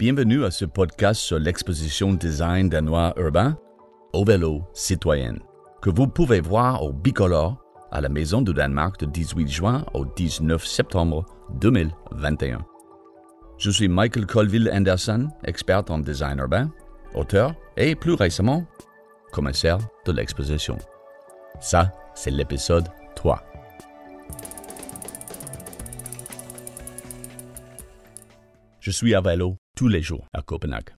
Bienvenue à ce podcast sur l'exposition design danois urbain au vélo citoyen que vous pouvez voir au Bicolore à la Maison du Danemark du 18 juin au 19 septembre 2021. Je suis Michael Colville Anderson, expert en design urbain, auteur et plus récemment, commissaire de l'exposition. Ça, c'est l'épisode 3. Je suis à vélo tous les jours à Copenhague.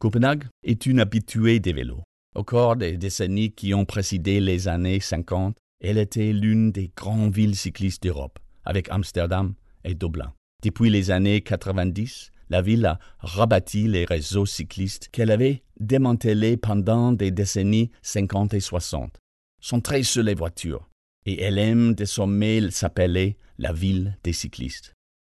Copenhague est une habituée des vélos. Au cours des décennies qui ont précédé les années 50, elle était l'une des grandes villes cyclistes d'Europe, avec Amsterdam et Dublin. Depuis les années 90, la ville a rebâti les réseaux cyclistes qu'elle avait démantelés pendant des décennies 50 et 60. Centrée sur les voitures, et elle aime désormais s'appeler la ville des cyclistes.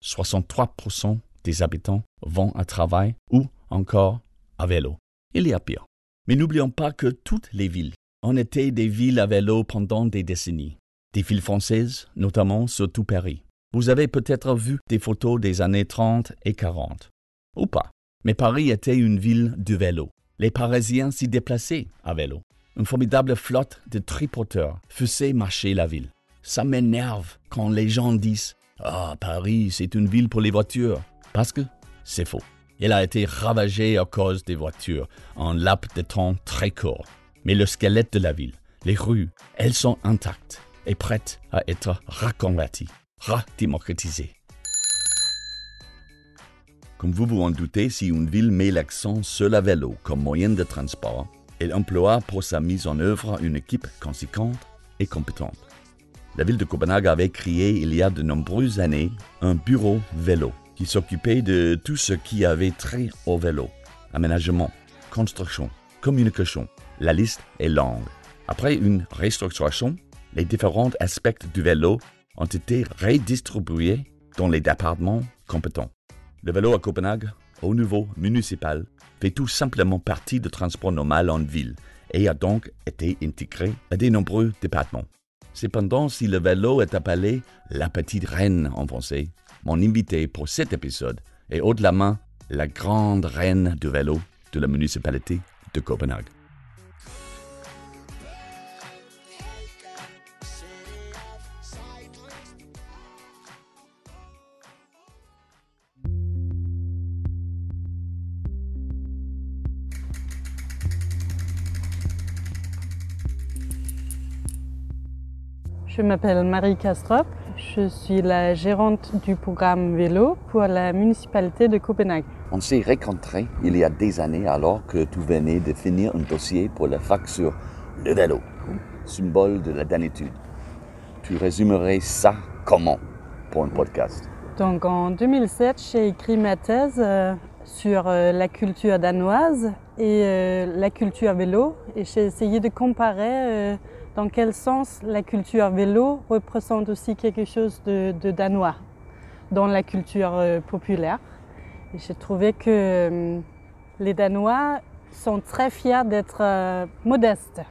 63% des habitants vont à travail ou encore à vélo. Il y a pire. Mais n'oublions pas que toutes les villes ont été des villes à vélo pendant des décennies. Des villes françaises, notamment surtout Paris. Vous avez peut-être vu des photos des années 30 et 40. Ou pas. Mais Paris était une ville de vélo. Les Parisiens s'y déplaçaient à vélo. Une formidable flotte de tripoteurs faisait marcher la ville. Ça m'énerve quand les gens disent Ah, Paris, c'est une ville pour les voitures. Parce que c'est faux. Elle a été ravagée à cause des voitures en laps de temps très court. Mais le squelette de la ville, les rues, elles sont intactes et prêtes à être reconverties, redémocratisées. Comme vous vous en doutez, si une ville met l'accent sur la vélo comme moyen de transport, elle emploie pour sa mise en œuvre une équipe conséquente et compétente. La ville de Copenhague avait créé il y a de nombreuses années un bureau vélo qui s'occupait de tout ce qui avait trait au vélo, aménagement, construction, communication. La liste est longue. Après une restructuration, les différents aspects du vélo ont été redistribués dans les départements compétents. Le vélo à Copenhague, au niveau municipal, fait tout simplement partie du transport normal en ville et a donc été intégré à de nombreux départements. Cependant, si le vélo est appelé la petite reine en français, mon invité pour cet épisode est au-delà main la grande reine du vélo de la municipalité de Copenhague. Je m'appelle Marie Castrop. Je suis la gérante du programme vélo pour la municipalité de Copenhague. On s'est rencontrés il y a des années alors que tu venais de finir un dossier pour la fac sur le vélo, symbole de la danitude. Tu résumerais ça comment pour un podcast? Donc en 2007, j'ai écrit ma thèse euh, sur euh, la culture danoise et euh, la culture vélo et j'ai essayé de comparer dans quel sens la culture vélo représente aussi quelque chose de, danois dans la culture euh, populaire? J'ai trouvé que euh, les Danois sont très fiers d'être euh, modestes.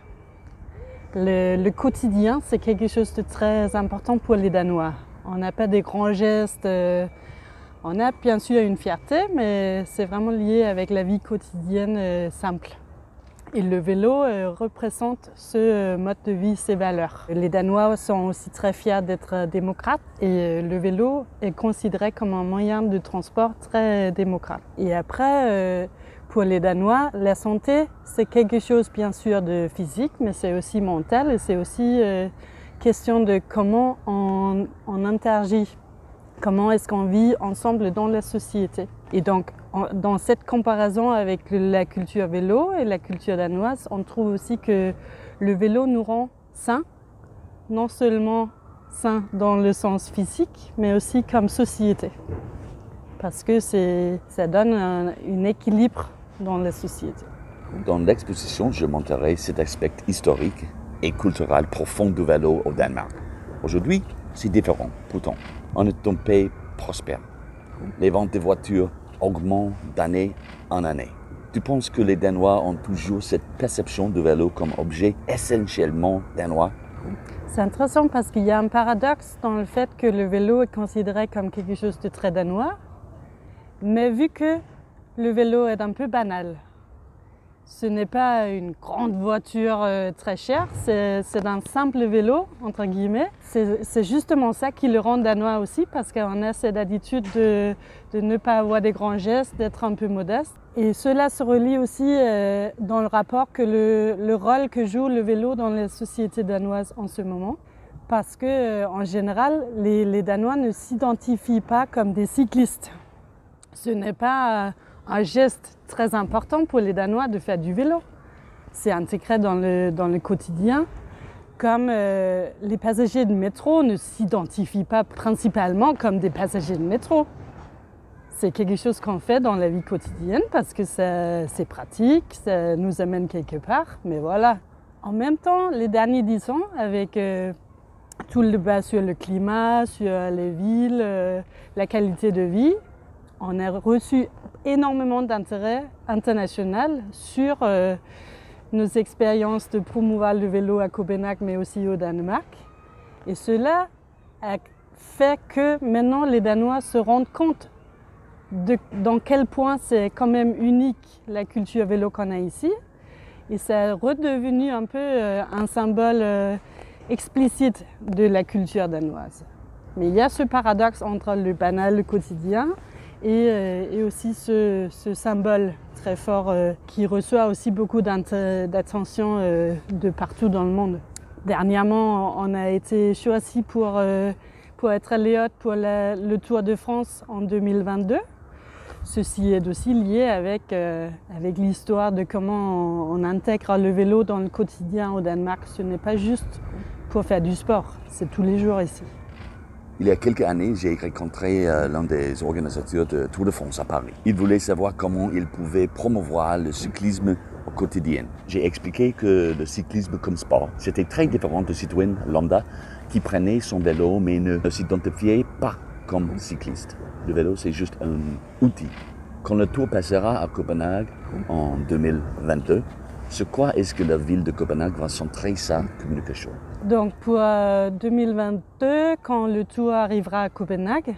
Le, quotidien, c'est quelque chose de très important pour les Danois. On n'a pas des grands gestes. on a bien sûr une fierté, mais c'est vraiment lié avec la vie quotidienne simple. Et le vélo euh, représente ce euh, mode de vie, ces valeurs. Les Danois sont aussi très fiers d'être euh, démocrates et le vélo est considéré comme un moyen de transport très démocrate. Et après, pour les Danois, la santé, c'est quelque chose bien sûr de physique, mais c'est aussi mental et c'est aussi question de comment on, on interagit, comment est-ce qu'on vit ensemble dans la société. Et donc, dans cette comparaison avec la culture vélo et la culture danoise, on trouve aussi que le vélo nous rend sains, non seulement sains dans le sens physique, mais aussi comme société. Parce que ça donne un, équilibre dans la société. Dans l'exposition, je montrerai cet aspect historique et culturel profond du vélo au Danemark. Aujourd'hui, c'est différent. Pourtant, on est un pays prospère. Les ventes de voitures augmente d'année en année. Tu penses que les Danois ont toujours cette perception du vélo comme objet essentiellement danois? C'est intéressant parce qu'il y a un paradoxe dans le fait que le vélo est considéré comme quelque chose de très danois, mais vu que le vélo est un peu banal. Ce n'est pas une grande voiture euh, très chère, c'est un simple vélo, entre guillemets. C'est justement ça qui le rend danois aussi, parce qu'on a cette attitude de, ne pas avoir des grands gestes, d'être un peu modeste. Et cela se relie aussi euh, dans le rapport que le, rôle que joue le vélo dans les sociétés danoises en ce moment. Parce que, euh, en général, les Danois ne s'identifient pas comme des cyclistes. Ce n'est pas un geste très important pour les Danois de faire du vélo. C'est intégré dans le, dans le quotidien. Comme euh, les passagers de métro ne s'identifient pas principalement comme des passagers de métro. C'est quelque chose qu'on fait dans la vie quotidienne parce que c'est pratique, ça nous amène quelque part, mais voilà. En même temps, les derniers dix ans, avec euh, tout le débat sur le climat, sur les villes, euh, la qualité de vie, on a reçu énormément d'intérêt international sur euh, nos expériences de promouvoir le vélo à Copenhague, mais aussi au Danemark. Et cela a fait que maintenant les Danois se rendent compte de dans quel point c'est quand même unique la culture vélo qu'on a ici. Et c'est redevenu un peu euh, un symbole euh, explicite de la culture danoise. Mais il y a ce paradoxe entre le banal, le quotidien, euh, et, aussi ce, symbole très fort euh, qui reçoit aussi beaucoup d'attention euh, de partout dans le monde. Dernièrement, on a été choisi pour, pour être léote pour le Tour de France en 2022. Ceci est aussi lié avec, avec l'histoire de comment on intègre le vélo dans le quotidien au Danemark. Ce n'est pas juste pour faire du sport, c'est tous les jours ici. Il y a quelques années, j'ai rencontré euh, l'un des organisateurs de Tour de France à Paris. Il voulait savoir comment il pouvait promouvoir le cyclisme au quotidien. J'ai expliqué que le cyclisme comme sport, c'était très différent de citoyen lambda qui prenait son vélo mais ne s'identifiait pas comme cycliste. Le vélo, c'est juste un outil. Quand le tour passera à Copenhague en 2022, sur quoi est-ce que la ville de Copenhague va centrer sa communication? Donc pour 2022, euh, quand le tour arrivera à Copenhague,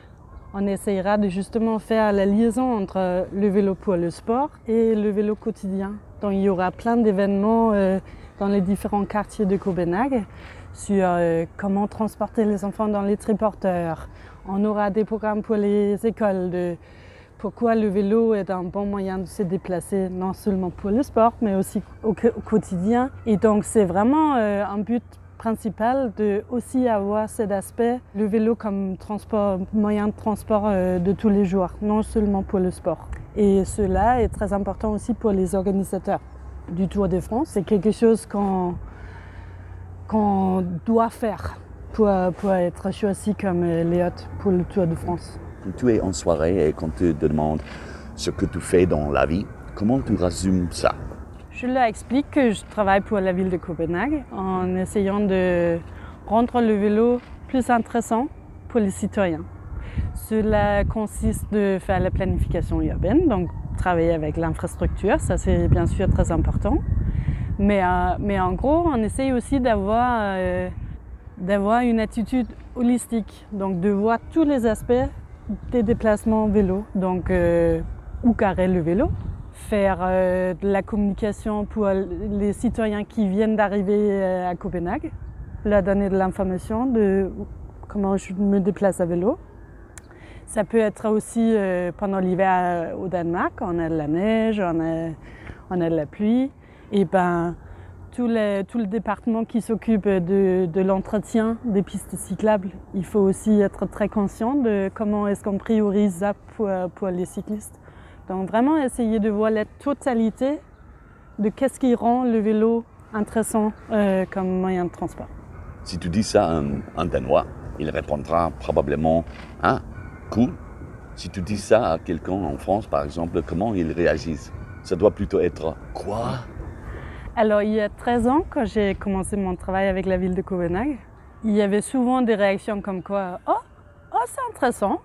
on essayera de justement faire la liaison entre le vélo pour le sport et le vélo quotidien. Donc il y aura plein d'événements euh, dans les différents quartiers de Copenhague sur euh, comment transporter les enfants dans les triporteurs. On aura des programmes pour les écoles de pourquoi le vélo est un bon moyen de se déplacer, non seulement pour le sport, mais aussi au, quotidien. Et donc c'est vraiment un but principal de aussi avoir cet aspect, le vélo comme moyen de transport euh, de tous les jours, non seulement pour le sport. Et cela est très important aussi pour les organisateurs du Tour de France. C'est quelque chose qu'on doit faire pour, être choisi comme euh, léote pour le Tour de France. Tu es en soirée et quand te demandes ce que tu fais dans la vie, comment tu résumes ça? Je leur explique que je travaille pour la ville de Copenhague en essayant de rendre le vélo plus intéressant pour les citoyens. Cela consiste de faire la planification urbaine, donc travailler avec l'infrastructure, ça c'est bien sûr très important. Mais, euh, en gros, on essaye aussi euh, d'avoir une attitude holistique, donc de voir tous les aspects des déplacements vélo, donc euh, où carrer le vélo, faire euh, de la communication pour les citoyens qui viennent d'arriver euh, à Copenhague, leur donner de l'information de comment je me déplace à vélo. Ça peut être aussi euh, pendant l'hiver au Danemark, on a de la neige, on a, on a de la pluie. Et ben, tout, le département qui s'occupe de, l'entretien des pistes cyclables, il faut aussi être très conscient de comment est-ce qu'on priorise ça pour, les cyclistes. Donc vraiment essayer de voir la totalité de qu'est-ce qui rend le vélo intéressant euh, comme moyen de transport. Si tu dis ça à un, Danois, il répondra probablement Ah, cool. Si tu dis ça à quelqu'un en France, par exemple, comment il réagissent Ça doit plutôt être Quoi? Alors, il y a 13 ans, quand j'ai commencé mon travail avec la ville de Copenhague, il y avait souvent des réactions comme quoi Oh, oh c'est intéressant.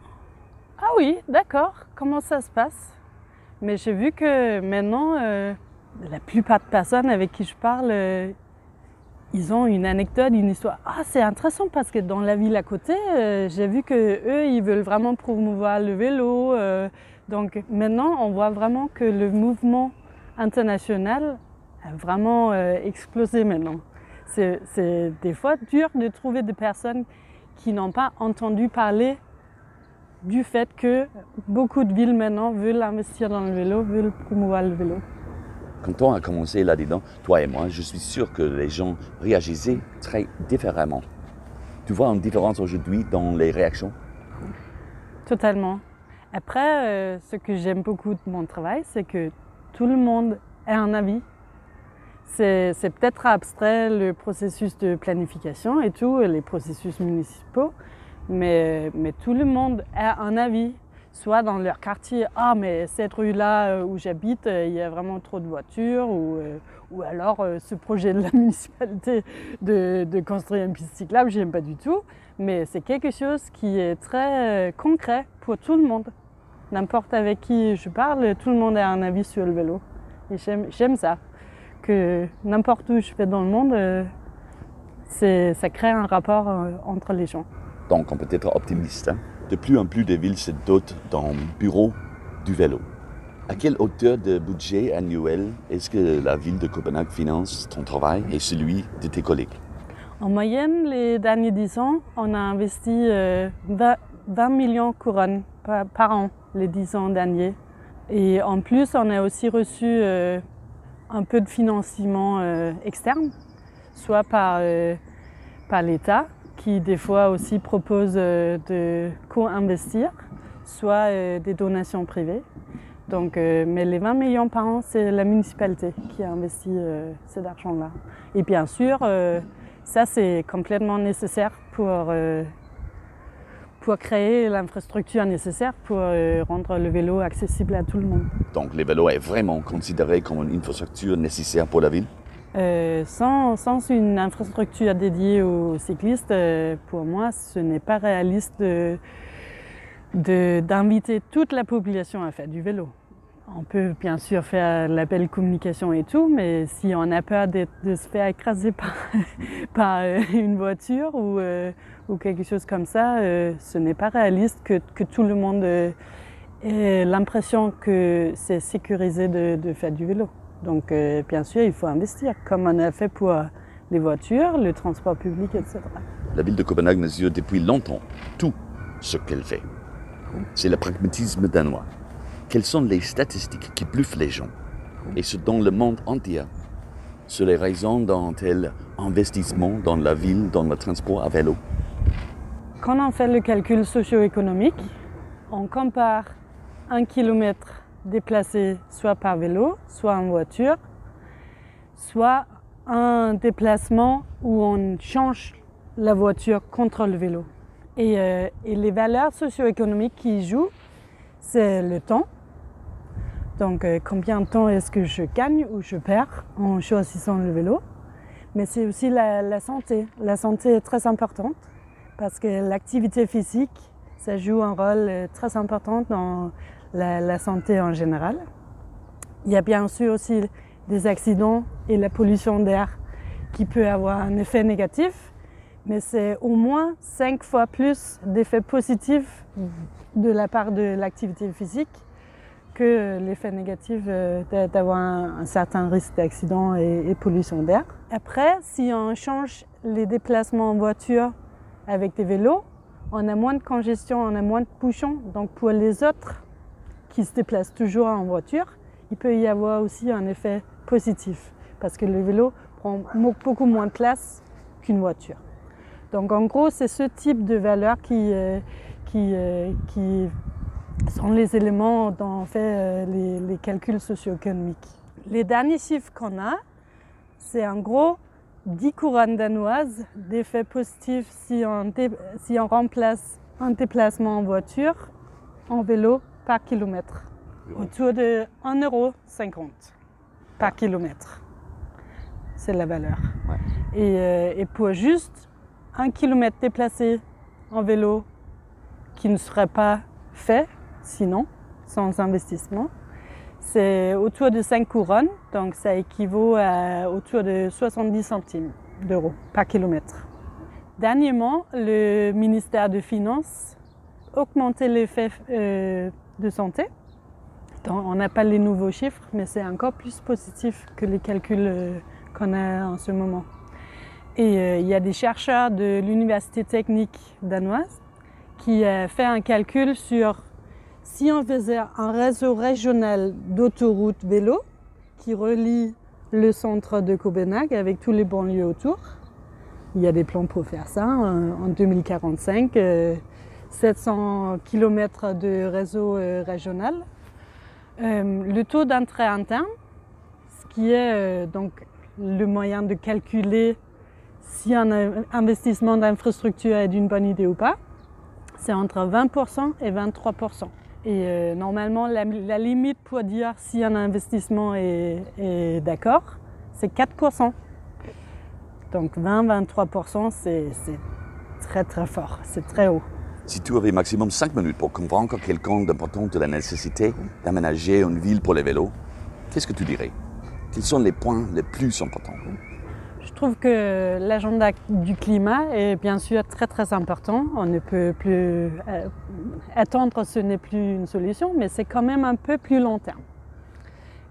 Ah oui, d'accord. Comment ça se passe? Mais j'ai vu que maintenant, euh, la plupart de personnes avec qui je parle, euh, ils ont une anecdote, une histoire. Ah, c'est intéressant parce que dans la ville à côté, euh, j'ai vu que eux, ils veulent vraiment promouvoir le vélo, Donc maintenant, on voit vraiment que le mouvement international a vraiment euh, explosé maintenant. C'est des fois dur de trouver des personnes qui n'ont pas entendu parler du fait que beaucoup de villes maintenant veulent investir dans le vélo, veulent promouvoir le vélo. Quand on a commencé là-dedans, toi et moi, je suis sûr que les gens réagissaient très différemment. Tu vois une différence aujourd'hui dans les réactions? Totalement. Après, euh, ce que j'aime beaucoup de mon travail, c'est que tout le monde a un avis. C'est peut-être abstrait le processus de planification et tout, les processus municipaux, mais, tout le monde a un avis soit dans leur quartier, ah mais cette rue-là euh, où j'habite, euh, il y a vraiment trop de voitures, ou, euh, ou alors ce projet de la municipalité de, construire une piste cyclable, j'aime pas du tout, mais c'est quelque chose qui est très concret pour tout le monde. N'importe avec qui je parle, tout le monde a un avis sur le vélo. Et j'aime ça, que n'importe où je vais dans le monde, ça crée un rapport entre les gens. Donc on peut être optimiste. Hein? De plus en plus de villes se dotent d'un bureau du vélo. À quelle hauteur de budget annuel est-ce que la ville de Copenhague finance ton travail et celui de tes collègues? En moyenne, les derniers 10 ans, on a investi 20, euh, millions de couronnes par, an les 10 ans derniers. Et en plus, on a aussi reçu euh, un peu de financement euh, externe, soit par, par l'État, qui des fois aussi propose euh, de co-investir, soit euh, des donations privées. Donc, euh, mais les 20 millions par an, c'est la municipalité qui a investi cet argent-là. Et bien sûr, ça c'est complètement nécessaire pour, pour créer l'infrastructure nécessaire pour rendre le vélo accessible à tout le monde. Donc le vélo est vraiment considéré comme une infrastructure nécessaire pour la ville? Euh, sans, une infrastructure dédiée aux cyclistes, euh, pour moi, ce n'est pas réaliste d'inviter toute la population à faire du vélo. On peut bien sûr faire la belle communication et tout, mais si on a peur de, se faire écraser par, euh, une voiture ou, quelque chose comme ça, ce n'est pas réaliste que, tout le monde ait l'impression que c'est sécurisé de faire du vélo. Donc, euh, bien sûr, il faut investir, comme on a fait pour les voitures, le transport public, etc. La ville de Copenhague mesure depuis longtemps tout ce qu'elle fait. C'est le pragmatisme danois. Quelles sont les statistiques qui bluffent les gens Et ce dans le monde entier? Sur les raisons d'un tel investissement dans la ville, dans le transport à vélo Quand on fait le calcul socio-économique, on compare un kilomètre déplacer soit par vélo, soit en voiture, soit un déplacement où on change la voiture contre le vélo. Et, euh, les valeurs socio-économiques qui jouent, c'est le temps. Donc euh, combien de temps est-ce que je gagne ou je perds en choisissant le vélo? Mais c'est aussi la, santé. La santé est très importante parce que l'activité physique, ça joue un rôle euh, très important dans la, santé en général. Il y a bien sûr aussi des accidents et la pollution d'air qui peut avoir un effet négatif, mais c'est au moins cinq fois plus d'effets positifs de la part de l'activité physique que l'effet négatif euh, d'avoir un, certain risque d'accident et, et, pollution d'air. Après, si on change les déplacements en voiture avec des vélos, on a moins de congestion, on a moins de bouchons. Donc pour les autres qui se déplacent toujours en voiture, il peut y avoir aussi un effet positif parce que le vélo prend beaucoup moins de place qu'une voiture. Donc en gros, c'est ce type de valeurs qui, euh, qui, euh, qui sont les éléments dont on fait euh, les, les calculs socio-économiques. Les derniers chiffres qu'on a, c'est en gros 10 couronnes danoises d'effet positif si on, si on remplace un déplacement en voiture en vélo par kilomètre, autour de 1,50 euro par kilomètre. C'est la valeur. Euh, et, pour juste un kilomètre déplacé en vélo qui ne serait pas fait sinon, sans investissement, c'est autour de 5 couronnes, donc ça équivaut à autour de 70 centimes d'euros par kilomètre. Dernièrement, le ministère des Finances augmenté l'effet euh, de santé on n'a pas les nouveaux chiffres, mais c'est encore plus positif que les calculs euh, qu'on a en ce moment. Et euh, il y a des chercheurs de l'Université technique danoise qui ont fait un calcul sur si on faisait un réseau régional d'autoroutes vélo qui relie le centre de Copenhague avec tous les banlieues autour. Il y a des plans pour faire ça. En 2045, 700 km de réseau euh, régional. Euh, le taux d'entrée interne, ce qui est euh, donc le moyen de calculer si un investissement d'infrastructure est d'une bonne idée ou pas, c'est entre 20% et 23%. Et normalement, la, limite pour dire si un investissement est, d'accord, c'est 4%. Donc 20-23%, c'est très très fort, c'est très haut. Si tu avais maximum 5 minutes pour convaincre quelqu'un d'important de la nécessité d'aménager une ville pour les vélos, qu'est-ce que tu dirais? Quels sont les points les plus importants? Trouve que l'agenda du climat est bien sûr très très important. On ne peut plus euh, attendre, ce n'est plus une solution, mais c'est quand même un peu plus long terme.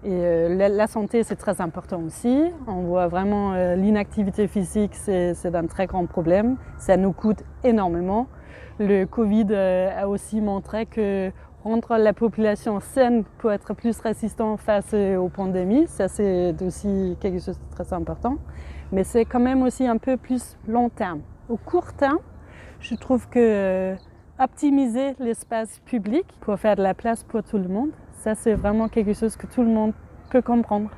Et euh, la, santé, c'est très important aussi. On voit vraiment euh, l'inactivité physique, c'est un très grand problème. Ça nous coûte énormément le Covid a aussi montré que rendre la population saine pour être plus résistant face aux pandémies, ça c'est aussi quelque chose de très important. Mais c'est quand même aussi un peu plus long terme. Au court terme, je trouve que euh, optimiser l'espace public pour faire de la place pour tout le monde, ça c'est vraiment quelque chose que tout le monde peut comprendre.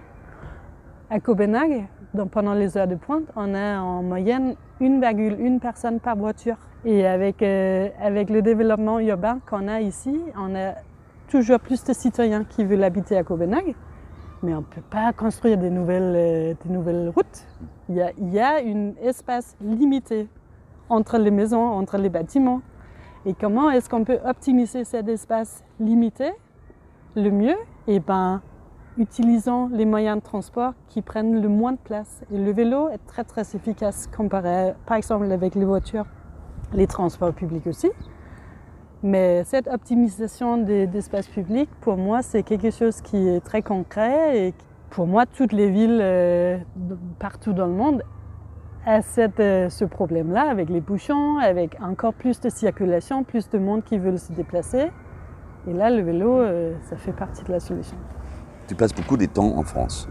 À Copenhague, pendant les heures de pointe, on a en moyenne 1,1 personne par voiture. Et avec, euh, avec le développement urbain qu'on a ici, on a toujours plus de citoyens qui veulent habiter à Copenhague. Mais on ne peut pas construire des nouvelles, euh, des nouvelles routes. Il y, a, y a un espace limité entre les maisons, entre les bâtiments. Et comment est-ce qu'on peut optimiser cet espace limité le mieux? Eh ben, utilisant les moyens de transport qui prennent le moins de place. Et le vélo est très très efficace comparé par exemple avec les voitures, les transports publics aussi. Mais cette optimisation des, espaces publics, pour moi, c'est quelque chose qui est très concret et pour moi, toutes les villes euh, partout dans le monde ont cette, euh, ce problème-là avec les bouchons, avec encore plus de circulation, plus de monde qui veulent se déplacer. Et là, le vélo, euh, ça fait partie de la solution. Tu passes beaucoup de temps en France.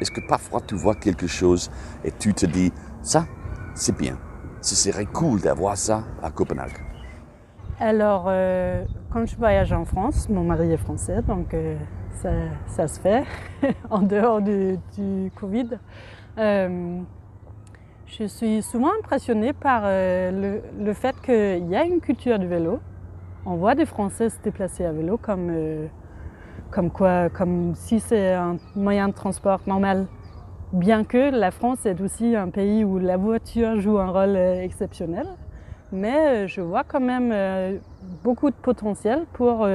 Est-ce que parfois tu vois quelque chose et tu te dis, ça, c'est bien. Ce serait cool d'avoir ça à Copenhague Alors, euh, quand je voyage en France, mon mari est français, donc euh, ça, se fait en dehors du, Covid. Euh, je suis souvent impressionnée par le, le, fait qu'il y a une culture du vélo. On voit des Français se déplacer à vélo comme comme quoi, comme si c'est un moyen de transport normal. Bien que la France est aussi un pays où la voiture joue un rôle euh, exceptionnel, mais euh, je vois quand même euh, beaucoup de potentiel pour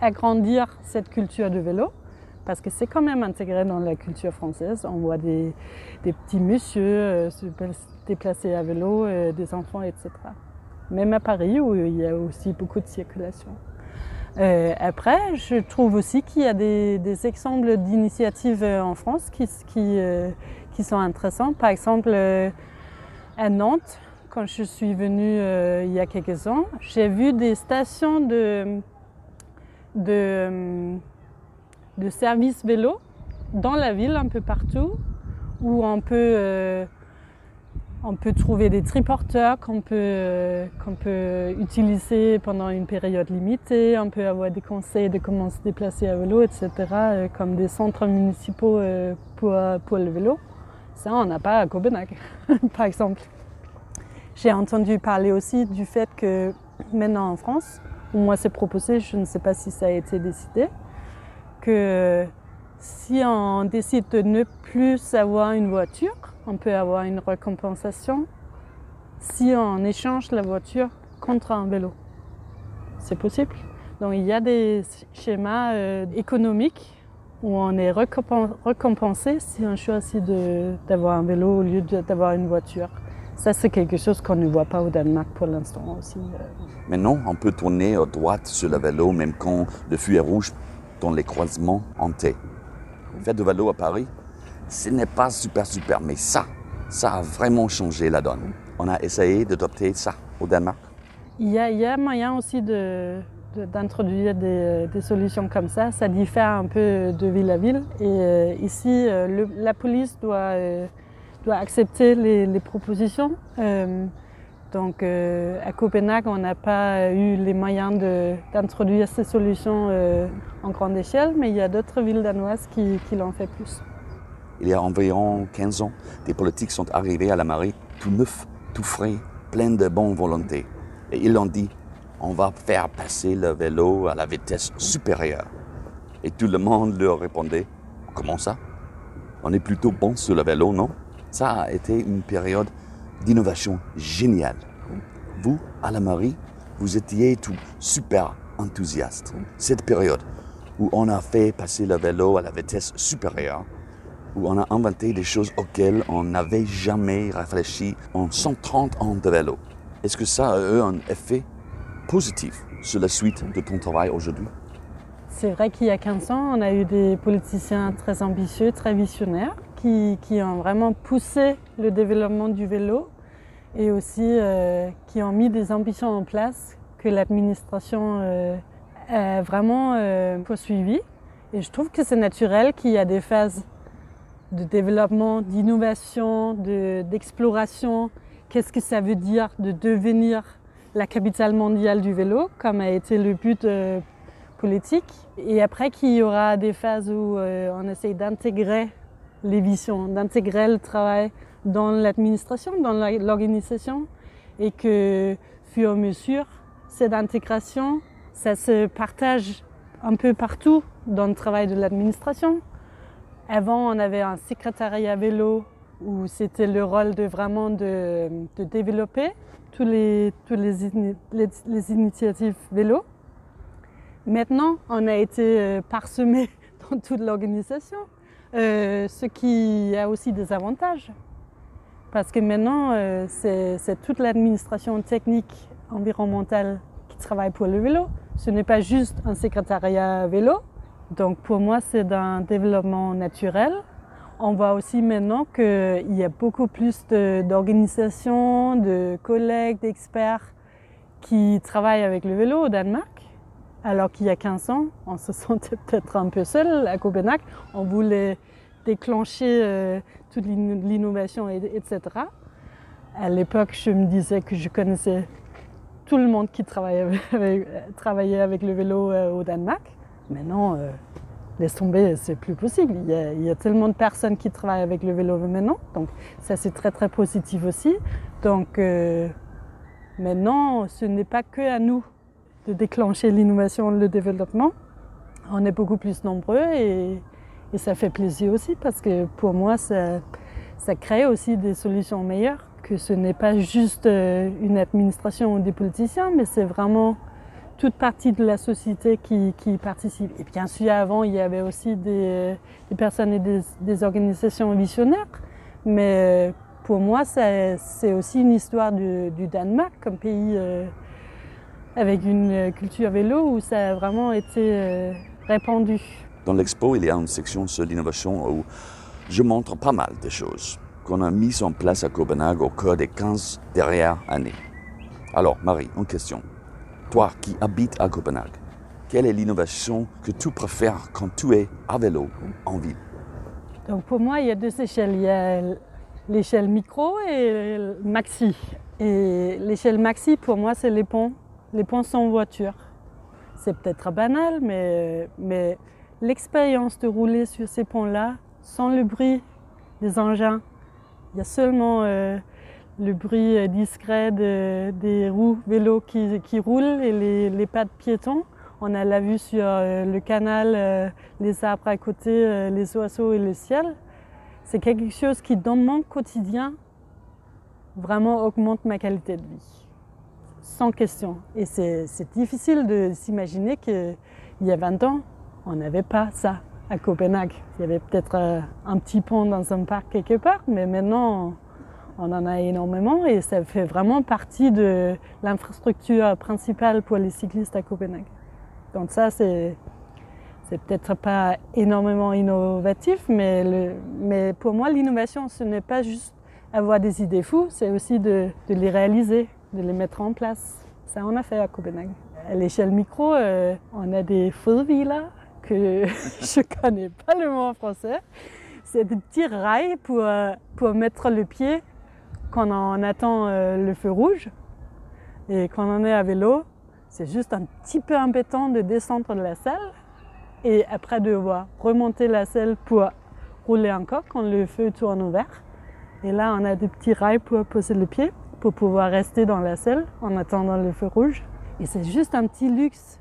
agrandir cette culture de vélo, parce que c'est quand même intégré dans la culture française. On voit des, des petits messieurs se déplacer à vélo, des enfants, etc. Même à Paris, où il y a aussi beaucoup de circulation. Euh, après, je trouve aussi qu'il y a des, exemples d'initiatives euh, en France qui, euh, sont intéressants. Par exemple, à Nantes, quand je suis venue il y a quelques ans, j'ai vu des stations de, de, de services vélo dans la ville, un peu partout, où on peut on peut trouver des triporteurs qu'on peut, peut utiliser pendant une période limitée. On peut avoir des conseils de comment se déplacer à vélo, etc., euh, comme des centres municipaux euh, pour, pour le vélo. Ça, on n'a pas à Copenhague, par exemple. J'ai entendu parler aussi du fait que maintenant en France, où moi c'est proposé, je ne sais pas si ça a été décidé, que si on décide de ne plus avoir une voiture, on peut avoir une récompensation si on échange la voiture contre un vélo. C'est possible. Donc il y a des schémas euh, économiques où on est récompensé si on choisit d'avoir un vélo au lieu d'avoir une voiture. Ça, c'est quelque chose qu'on ne voit pas au Danemark pour l'instant aussi. Maintenant, on peut tourner à droite sur le vélo même quand le feu est rouge dans les croisements hantés. Faire du vélo à Paris, ce n'est pas super super, mais ça, ça a vraiment changé la donne. On a essayé d'adopter ça au Danemark. Il y a, il y a moyen aussi de, d'introduire des, des solutions comme ça. Ça diffère un peu de ville à ville. Et euh, ici, euh, la police doit, euh, doit accepter les, les propositions. Euh, donc euh, à Copenhague, on n'a pas eu les moyens d'introduire ces solutions euh, en grande échelle, mais il y a d'autres villes danoises qui, qui l'ont fait plus. Il y a environ 15 ans, des politiques sont arrivés à la mairie tout neufs, tout frais, pleins de bonne volonté. Et ils ont dit, on va faire passer le vélo à la vitesse supérieure. Et tout le monde leur répondait, comment ça? On est plutôt bon sur le vélo, non? Ça a été une période d'innovation géniale. Vous, à la mairie, vous étiez tout super enthousiaste. Cette période où on a fait passer le vélo à la vitesse supérieure, où on a inventé des choses auxquelles on n'avait jamais réfléchi en 130 ans de vélo. Est-ce que ça a eu un effet positif sur la suite de ton travail aujourd'hui? C'est vrai qu'il y a 15 ans, on a eu des politiciens très ambitieux, très visionnaires, qui, qui ont vraiment poussé le développement du vélo et aussi euh, qui ont mis des ambitions en place que l'administration euh, a vraiment euh, poursuivi. Et je trouve que c'est naturel qu'il y a des phases de développement, d'innovation, de- d'exploration. Qu'est-ce que ça veut dire de devenir la capitale mondiale du vélo, comme a été le but euh, politique? Et après qu'il y aura des phases où euh, on essaye d'intégrer les visions, d'intégrer le travail dans l'administration, dans l'organisation, et que, fur et à mesure, cette intégration, ça se partage un peu partout dans le travail de l'administration. Avant, on avait un secrétariat vélo où c'était le rôle de vraiment de, développer tous les, tous les, ini- les- les initiatives vélo. Maintenant, on a été euh, parsemé dans toute l'organisation, euh, ce qui a aussi des avantages. Parce que maintenant, euh, c'est toute l'administration technique environnementale qui travaille pour le vélo. Ce n'est pas juste un secrétariat vélo. Donc pour moi, c'est un développement naturel. On voit aussi maintenant qu'il y a beaucoup plus d'organisations, de, collègues, d'experts qui travaillent avec le vélo au Danemark. Alors qu'il y a 15 ans, on se sentait peut-être un peu seul à Copenhague. On voulait déclencher euh, toute l'in- l'innovation, et- etc. À l'époque, je me disais que je connaissais tout le monde qui travaillait avec, avec le vélo euh, au Danemark. Maintenant, euh, laisse tomber, c'est plus possible. Il y, a, tellement de personnes qui travaillent avec le vélo maintenant. Donc, ça, c'est très, très positif aussi. Donc, euh, maintenant, ce n'est pas que à nous de déclencher l'innovation, le développement. On est beaucoup plus nombreux et, ça fait plaisir aussi parce que pour moi, ça, ça crée aussi des solutions meilleures. Que ce n'est pas juste euh, une administration ou des politiciens, mais c'est vraiment toute partie de la société qui, qui participe. Et bien sûr, avant, il y avait aussi des, personnes et des, organisations visionnaires. Mais euh, pour moi, c'est aussi une histoire du, Danemark comme pays euh, avec une euh, culture vélo où ça a vraiment été répandu. Dans l'expo, il y a une section sur l'innovation où je montre pas mal de choses qu'on a mises en place à Copenhague au cours des 15 dernières années. Alors, Marie, une question. Toi qui habites à Copenhague, quelle est l'innovation que tu préfères quand tu es à vélo en ville? Donc pour moi, il y a deux échelles. Il y a l'échelle micro et maxi. Et l'échelle maxi, pour moi, c'est les ponts. Les ponts sans voiture. C'est peut-être banal, mais, mais l'expérience de rouler sur ces ponts-là, sans le bruit des engins, il y a seulement euh, le bruit euh, discret de- des roues vélos qui, roulent et les, les pas de piétons. On a la vue sur euh, le canal, euh, les arbres à côté, les oiseaux et le ciel. C'est quelque chose qui, dans mon quotidien, vraiment augmente ma qualité de vie. Sans question. Et c'est difficile de s'imaginer qu'il y a 20 ans, on n'avait pas ça à Copenhague. Il y avait peut-être un petit pont dans un parc quelque part, mais maintenant, on en a énormément et ça fait vraiment partie de l'infrastructure principale pour les cyclistes à Copenhague. Donc ça, c'est peut-être pas énormément innovatif, mais, pour moi, l'innovation, ce n'est pas juste avoir des idées fous, c'est aussi de, les réaliser, de les mettre en place. Ça, on a fait à Copenhague. À l'échelle micro, euh, on a des là que je connais pas le mot en français. C'est des petits rails pour, euh, pour mettre le pied quand on attend euh, le feu rouge. Et quand on est à vélo, c'est juste un petit peu embêtant de descendre de la selle et après devoir remonter la selle pour rouler encore quand le feu tourne au vert. Et là, on a des petits rails pour poser le pied, pour pouvoir rester dans la selle en attendant le feu rouge. Et c'est juste un petit luxe.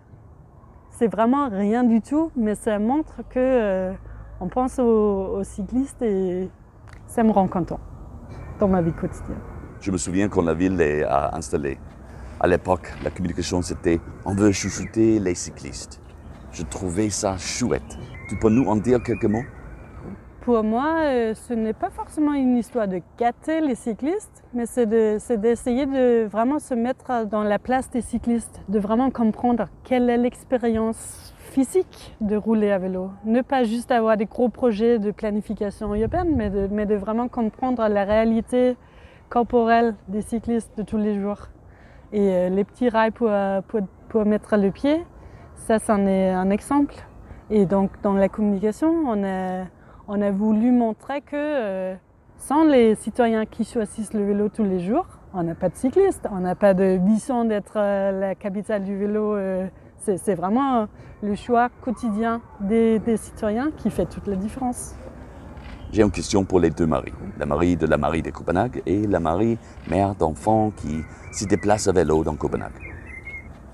C'est vraiment rien du tout, mais ça montre que euh, on pense aux, cyclistes et ça me rend content dans ma vie quotidienne. Je me souviens quand la ville a installé. À l'époque, la communication c'était on veut chouchouter les cyclistes. Je trouvais ça chouette. Tu peux nous en dire quelques mots? Pour moi, euh, ce n'est pas forcément une histoire de gâter les cyclistes, mais c'est d'essayer de, vraiment se mettre dans la place des cyclistes, de vraiment comprendre quelle est l'expérience physique de rouler à vélo. Ne pas juste avoir des gros projets de planification urbaine, mais de, vraiment comprendre la réalité corporelle des cyclistes de tous les jours. Et euh, les petits rails pour, pour, mettre le pied, ça, c'en est un exemple. Et donc, dans la communication, on a voulu montrer que euh, sans les citoyens qui choisissent le vélo tous les jours, on n'a pas de cyclistes, on n'a pas de vision d'être euh, la capitale du vélo. Euh, c'est vraiment le choix quotidien des, des, citoyens qui fait toute la différence. J'ai une question pour les deux maris. La Marie de la Marie de Copenhague et la Marie, mère d'enfants qui se déplace à vélo dans Copenhague.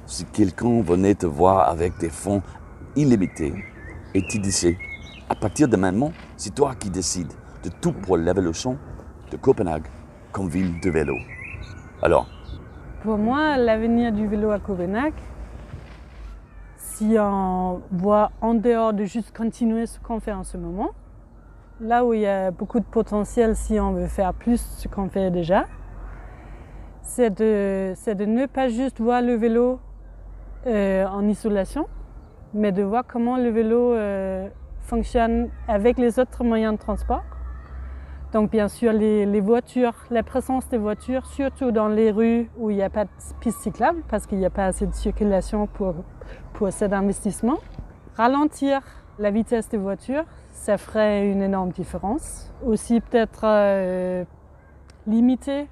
Si quelqu'un venait te voir avec des fonds illimités et tu disais à partir de maintenant, c'est toi qui décides de tout pour l'évolution de Copenhague comme ville de vélo. Alors? Pour moi, l'avenir du vélo à Copenhague, si on voit en dehors de juste continuer ce qu'on fait en ce moment, là où il y a beaucoup de potentiel si on veut faire plus ce qu'on fait déjà, c'est de, de, ne pas juste voir le vélo euh, en isolation, mais de voir comment le vélo euh, fonctionne avec les autres moyens de transport. Donc bien sûr les, voitures, la présence des voitures, surtout dans les rues où il n'y a pas de piste cyclable parce qu'il n'y a pas assez de circulation pour, pour cet investissement. Ralentir la vitesse des voitures, ça ferait une énorme différence. Aussi peut-être euh, limiter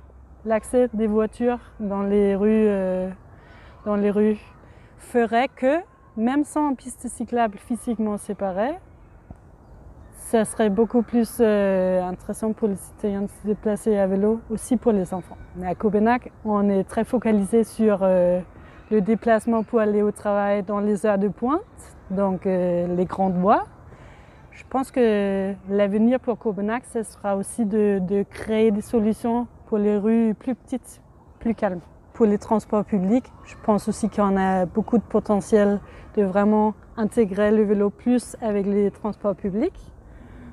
l'accès des voitures dans les rues, euh, dans les rues ferait que même sans piste cyclable physiquement séparée, ça serait beaucoup plus euh, intéressant pour les citoyens de se déplacer à vélo, aussi pour les enfants. Mais à Copenhague, on est très focalisé sur euh, le déplacement pour aller au travail dans les heures de pointe, donc euh, les grandes voies. Je pense que l'avenir pour Copenhague, ce sera aussi de, de créer des solutions pour les rues plus petites, plus calmes. Pour les transports publics, je pense aussi qu'on a beaucoup de potentiel de vraiment intégrer le vélo plus avec les transports publics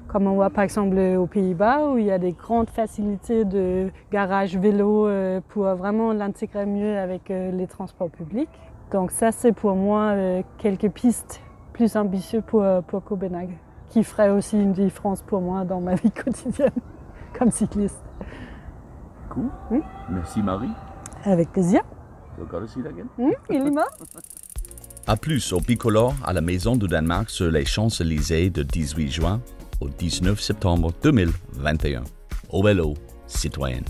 comme on voit par exemple aux Pays-Bas où il y a des grandes facilités de garage vélo euh, pour vraiment l'intégrer mieux avec euh, les transports publics. Donc ça c'est pour moi euh, quelques pistes plus ambitieuses pour, pour Copenhague qui ferait aussi une différence pour moi dans ma vie quotidienne comme cycliste. Cool. Mmh. Merci Marie. Avec plaisir. Mmh, il est mort. A plus au Picolore à la Maison du Danemark sur les Champs-Élysées de 18 juin au 19 septembre 2021. Au vélo, citoyenne.